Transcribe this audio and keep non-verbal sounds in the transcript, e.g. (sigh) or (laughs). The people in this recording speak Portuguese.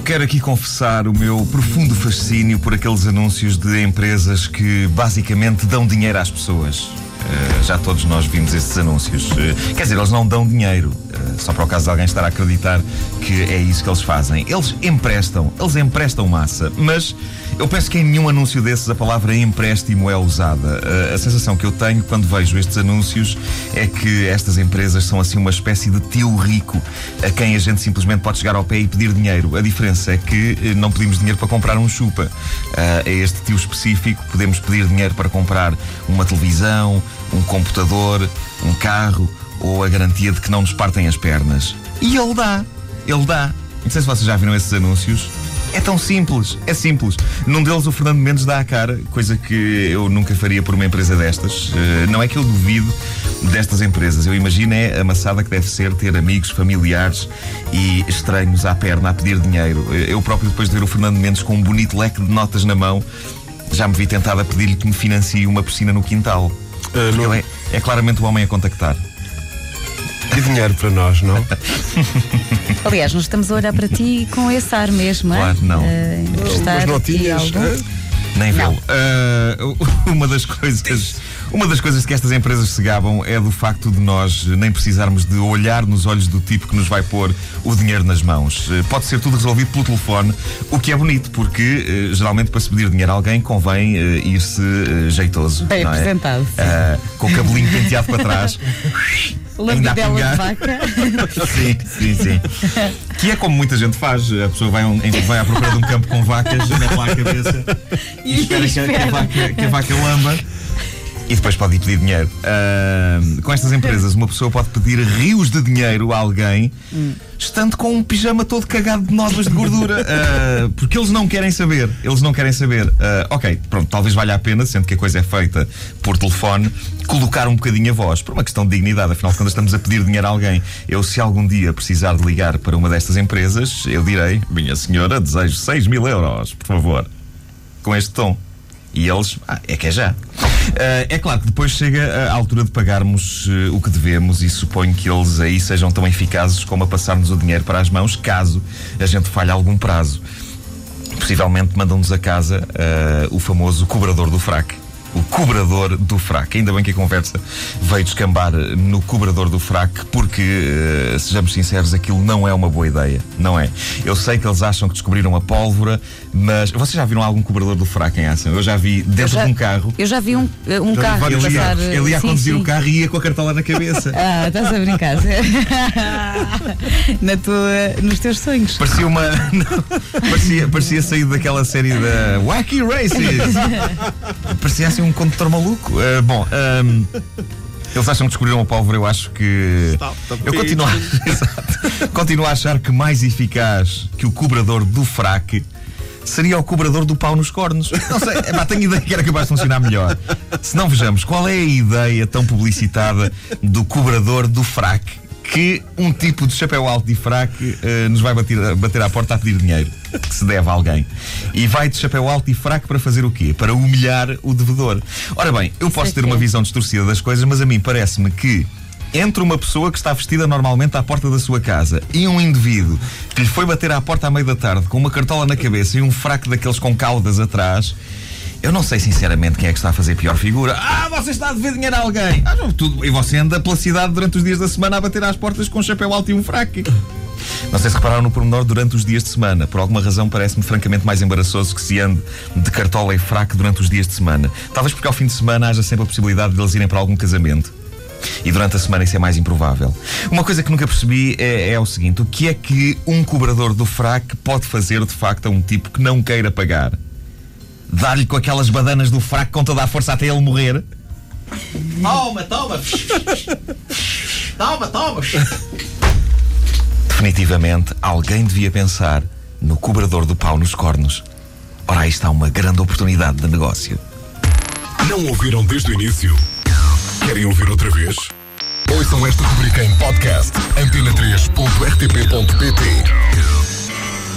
Eu quero aqui confessar o meu profundo fascínio por aqueles anúncios de empresas que basicamente dão dinheiro às pessoas. Uh, já todos nós vimos esses anúncios. Uh, quer dizer, eles não dão dinheiro, uh, só para o caso de alguém estar a acreditar que é isso que eles fazem. Eles emprestam, eles emprestam massa, mas eu penso que em nenhum anúncio desses a palavra empréstimo é usada. A sensação que eu tenho quando vejo estes anúncios é que estas empresas são assim uma espécie de tio rico a quem a gente simplesmente pode chegar ao pé e pedir dinheiro. A diferença é que não pedimos dinheiro para comprar um chupa. A este tio específico podemos pedir dinheiro para comprar uma televisão, um computador, um carro ou a garantia de que não nos partem as pernas. E ele dá. Ele dá. Não sei se vocês já viram esses anúncios. É tão simples, é simples. Num deles o Fernando Mendes dá a cara, coisa que eu nunca faria por uma empresa destas. Uh, não é que eu duvido destas empresas. Eu imagino é a que deve ser ter amigos, familiares e estranhos à perna a pedir dinheiro. Eu próprio, depois de ver o Fernando Mendes com um bonito leque de notas na mão, já me vi tentado a pedir-lhe que me financie uma piscina no quintal. Uh, não... Ele é, é claramente o homem a contactar. E dinheiro para nós, não? (laughs) Aliás, nós estamos a olhar para ti com esse ar mesmo, é? Claro, não. Uh, Umas notinhas. Nem vê-lo. Uh, (laughs) uma das coisas. Uma das coisas que estas empresas se gabam é do facto de nós nem precisarmos de olhar nos olhos do tipo que nos vai pôr o dinheiro nas mãos. Uh, pode ser tudo resolvido pelo telefone, o que é bonito, porque uh, geralmente para se pedir dinheiro a alguém convém ir-se jeitoso. Bem é? apresentado. com o cabelinho penteado para trás. (laughs) Lambidela de vaca. (laughs) sim, sim, sim. Que é como muita gente faz. A pessoa vai, vai à procura de um campo com vacas, mete lá a cabeça (laughs) e, e espera, espera. Que, a, que, a vaca, que a vaca lamba. E depois pode ir pedir dinheiro. Uh, com estas empresas, uma pessoa pode pedir rios de dinheiro a alguém, hum. estando com um pijama todo cagado de nódoas de gordura. Uh, (laughs) porque eles não querem saber. Eles não querem saber. Uh, ok, pronto, talvez valha a pena, sendo que a coisa é feita por telefone, colocar um bocadinho a voz. Por uma questão de dignidade. Afinal, quando estamos a pedir dinheiro a alguém, eu, se algum dia precisar de ligar para uma destas empresas, eu direi: Minha senhora, desejo 6 mil euros, por favor. Com este tom. E eles, ah, é que é já. Uh, é claro que depois chega a altura de pagarmos uh, o que devemos e suponho que eles aí sejam tão eficazes como a passar-nos o dinheiro para as mãos caso a gente falhe algum prazo. Possivelmente mandam-nos a casa o famoso cobrador do fraque o cobrador do fraco. Ainda bem que a conversa veio descambar no cobrador do fraco, porque, uh, sejamos sinceros, aquilo não é uma boa ideia, não é? Eu sei que eles acham que descobriram a pólvora, mas vocês já viram algum cobrador do fraco em ação? Eu já vi dentro já, de um carro. Eu já vi um, eh, um carro ele passar. Ia, ele ia sim, conduzir sim. o carro e ia com a cartola na cabeça. (laughs) ah, estás a brincar. (laughs) na tua, nos teus sonhos. Parecia uma. (laughs) parecia, parecia sair daquela série da Wacky Races. parecia assim um condutor maluco. Uh, bom, um, eles acham que descobriram a pólvora, eu acho que. eu continuo a, (laughs) continuo a achar que mais eficaz que o cobrador do fraque seria o cobrador do pau nos cornos. Não sei, é, tenho ideia que era capaz de funcionar melhor. Se não vejamos, qual é a ideia tão publicitada do cobrador do fraque? Que um tipo de chapéu alto e fraco uh, nos vai bater, bater à porta a pedir dinheiro que se deve a alguém. E vai de chapéu alto e fraco para fazer o quê? Para humilhar o devedor. Ora bem, eu posso ter uma visão distorcida das coisas, mas a mim parece-me que entre uma pessoa que está vestida normalmente à porta da sua casa e um indivíduo que lhe foi bater à porta à meia da tarde com uma cartola na cabeça e um fraco daqueles com caudas atrás, eu não sei sinceramente quem é que está a fazer pior figura. Ah, você está a dever dinheiro a alguém. Ah, tudo. E você anda pela cidade durante os dias da semana a bater às portas com um chapéu alto e um fraco. Não sei se repararam no pormenor durante os dias de semana. Por alguma razão parece-me francamente mais embaraçoso que se ande de cartola e fraco durante os dias de semana. Talvez porque ao fim de semana haja sempre a possibilidade de eles irem para algum casamento. E durante a semana isso é mais improvável. Uma coisa que nunca percebi é, é o seguinte: o que é que um cobrador do fraco pode fazer de facto a um tipo que não queira pagar? Dar-lhe com aquelas badanas do fraco com toda a força até ele morrer. Toma, toma! toma, toma! Definitivamente, alguém devia pensar no cobrador do pau nos cornos. Ora, aí está uma grande oportunidade de negócio. Não ouviram desde o início? Querem ouvir outra vez? Ouçam esta rubrica em podcast antena3.rtp.pt